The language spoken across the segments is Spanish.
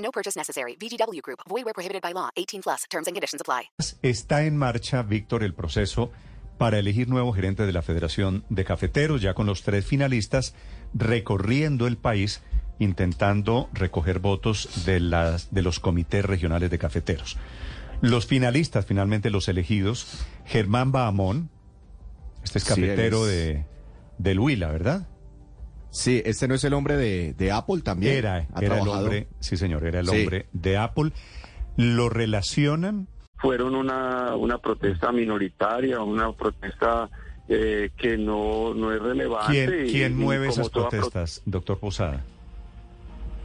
No purchase necessary. VGW Group. Void where prohibited by law. 18 plus. Terms and conditions apply. Está en marcha, Víctor, el proceso para elegir nuevo gerente de la Federación de Cafeteros, ya con los tres finalistas recorriendo el país intentando recoger votos de, las, de los comités regionales de cafeteros. Los finalistas, finalmente los elegidos, Germán Bahamón, este es Sí, cafetero es- de, del Huila, ¿verdad? Sí, este no es el hombre de, de Apple también. Era, Ha era el hombre, sí señor, era el Sí. hombre de Apple. Lo relacionan fueron una, una protesta minoritaria, una protesta eh, que no, no es relevante. ¿Quién, quién y mueve esas pro- protestas, doctor Posada?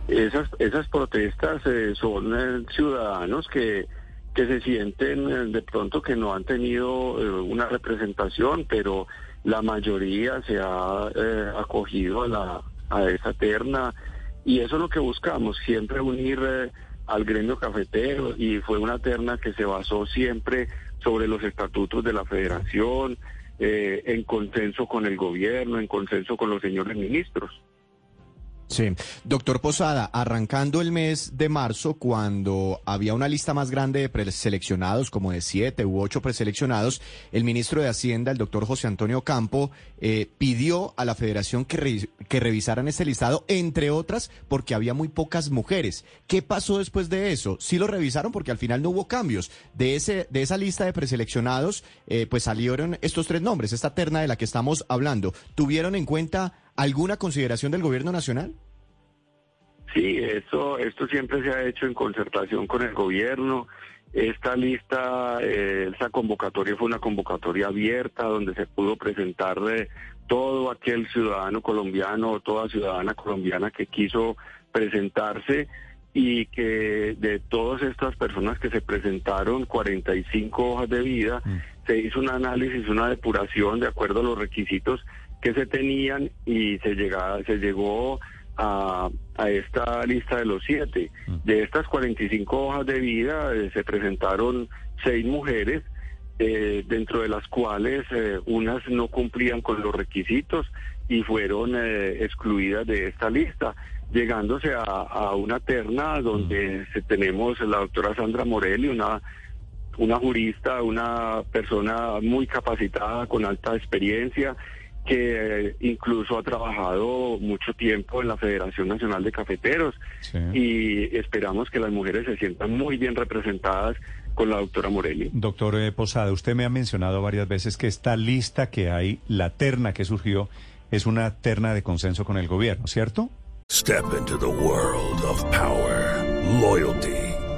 esas, esas protestas eh, son eh, ciudadanos que, que se sienten eh, de pronto que no han tenido eh, una representación, pero la mayoría se ha eh, acogido a, la, a esa terna y eso es lo que buscamos, siempre unir eh, al gremio cafetero y fue una terna que se basó siempre sobre los estatutos de la federación, eh, en consenso con el gobierno, en consenso con los señores ministros. Sí. Doctor Posada, arrancando el mes de marzo, cuando había una lista más grande de preseleccionados, como de siete u ocho preseleccionados, el ministro de Hacienda, el doctor José Antonio Campo, eh, pidió a la federación que, que revisaran este listado, entre otras, porque había muy pocas mujeres. ¿Qué pasó después de eso? Sí lo revisaron porque al final no hubo cambios. De, ese, de esa lista de preseleccionados, eh, pues salieron estos tres nombres, esta terna de la que estamos hablando. ¿Tuvieron en cuenta alguna consideración del gobierno nacional? Sí, eso, esto siempre se ha hecho en concertación con el gobierno. Esta lista, eh, esa convocatoria fue una convocatoria abierta donde se pudo presentar eh, todo aquel ciudadano colombiano o toda ciudadana colombiana que quiso presentarse y que de todas estas personas que se presentaron, 45 hojas de vida, se hizo un análisis, una depuración de acuerdo a los requisitos que se tenían y se, llega, se llegó a, a esta lista de los siete. De estas 45 hojas de vida eh, se presentaron seis mujeres, eh, dentro de las cuales eh, unas no cumplían con los requisitos y fueron excluidas de esta lista, llegándose a, a una terna donde se- tenemos la doctora Sandra Morelli, una una jurista, una persona muy capacitada, con alta experiencia, que incluso ha trabajado mucho tiempo en la Federación Nacional de Cafeteros Sí. y esperamos que las mujeres se sientan muy bien representadas con la doctora Morelli. Doctor eh, Posada, usted me ha mencionado varias veces que esta lista que hay, la terna que surgió, es una terna de consenso con el gobierno, ¿cierto? Step into the world of power, loyalty,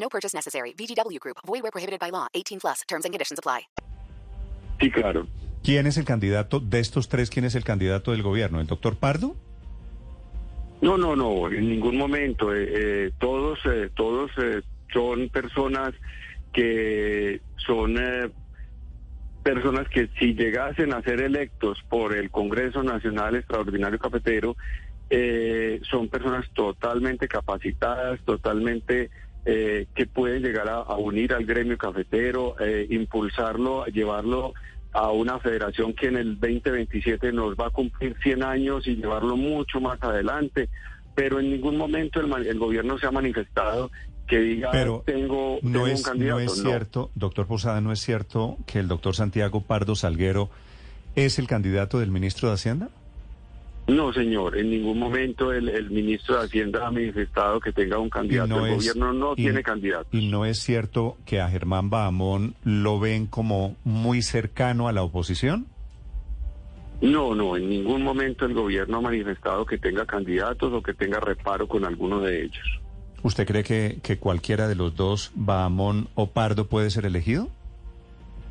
No purchase necessary. VGW Group. Void where prohibited by law. 18 plus. Terms and conditions apply. Sí, claro. ¿Quién es el candidato de estos tres? ¿Quién es el candidato del gobierno? ¿El doctor Pardo? No, no, no, en ningún momento. eh, eh, todos, eh, todos eh, son personas que son eh, personas que si llegasen a ser electos por el Congreso Nacional Extraordinario Cafetero, eh, son personas totalmente capacitadas, totalmente eh, que pueden llegar a, a unir al gremio cafetero, eh, impulsarlo, llevarlo a una federación que en el 2027 nos va a cumplir 100 años y llevarlo mucho más adelante. Pero en ningún momento el, el gobierno se ha manifestado que diga Pero tengo, no tengo un es, candidato. no es No. cierto, doctor Posada, no es cierto que el doctor Santiago Pardo Salguero es el candidato del ministro de Hacienda. No, señor, en ningún momento el, el ministro de Hacienda ha manifestado que tenga un candidato. no el es- gobierno no y- tiene candidato. ¿Y no es cierto que a Germán Bahamón lo ven como muy cercano a la oposición? No, no, en ningún momento el gobierno ha manifestado que tenga candidatos o que tenga reparo con alguno de ellos. ¿Usted cree que, que cualquiera de los dos, Bahamón o Pardo, puede ser elegido?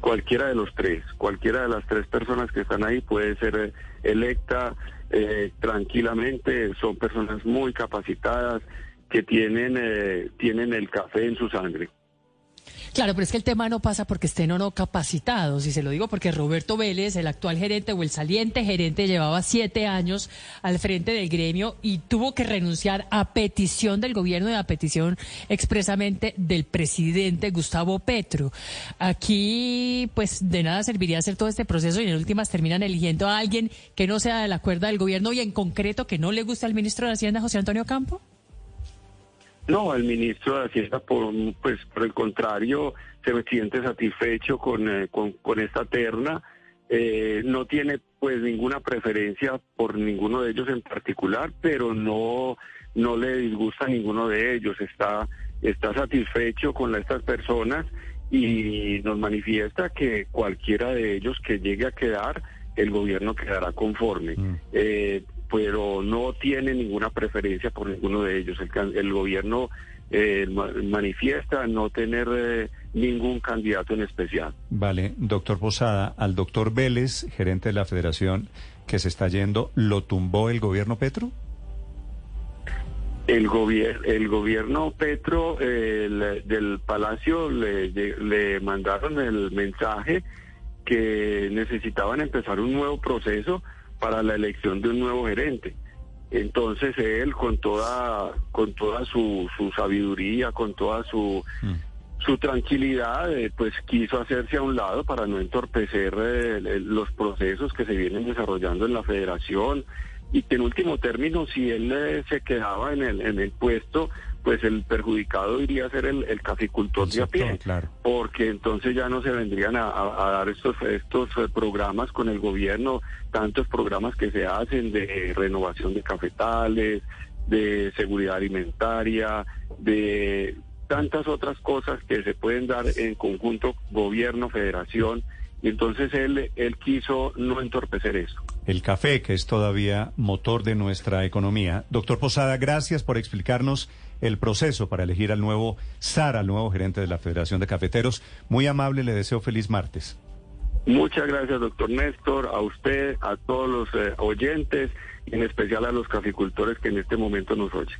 Cualquiera de los tres, cualquiera de las tres personas que están ahí puede ser eh, electa eh, tranquilamente. Son personas muy capacitadas que tienen eh, tienen el café en su sangre. Claro, pero es que el tema no pasa porque estén o no capacitados, y se lo digo porque Roberto Vélez, el actual gerente o el saliente gerente, llevaba siete años al frente del gremio y tuvo que renunciar a petición del gobierno y a petición expresamente del presidente Gustavo Petro. Aquí, pues, de nada serviría hacer todo este proceso y en últimas terminan eligiendo a alguien que no sea de la cuerda del gobierno y en concreto que no le gusta al ministro de Hacienda, José Antonio Campo. No, el ministro de Hacienda, por, pues, por el contrario, se siente satisfecho con, eh, con, con esta terna. Eh, no tiene pues ninguna preferencia por ninguno de ellos en particular, pero no, no le disgusta a ninguno de ellos. Está, está satisfecho con estas personas y nos manifiesta que cualquiera de ellos que llegue a quedar, el gobierno quedará conforme. Eh, pero no tiene ninguna preferencia por ninguno de ellos. El, el gobierno eh, ma- manifiesta no tener eh, ningún candidato en especial. Vale, doctor Posada, al doctor Vélez, gerente de la federación que se está yendo, ¿lo tumbó el gobierno Petro? El, gobier el gobierno Petro eh, el- del Palacio le mandaron el mensaje que necesitaban empezar un nuevo proceso para la elección de un nuevo gerente. Entonces él con toda con toda su, su sabiduría, con toda su su tranquilidad, eh, pues quiso hacerse a un lado para no entorpecer eh, los procesos que se vienen desarrollando en la federación y que en último término, si él eh, se quedaba en el, en el puesto, pues el perjudicado iría a ser el, el caficultor El de a pie, claro. porque entonces ya no se vendrían a, a- a dar estos, estos eh, programas con el gobierno, tantos programas que se hacen de renovación de cafetales, de seguridad alimentaria, de tantas otras cosas que se pueden dar en conjunto gobierno, federación, y entonces él, él quiso no entorpecer eso. El café, que es todavía motor de nuestra economía. Doctor Posada, gracias por explicarnos el proceso para elegir al nuevo SAR, al nuevo gerente de la Federación de Cafeteros. Muy amable, le deseo feliz martes. Muchas gracias, doctor Néstor, a usted, a todos los eh, oyentes, en especial a los caficultores que en este momento nos oyen.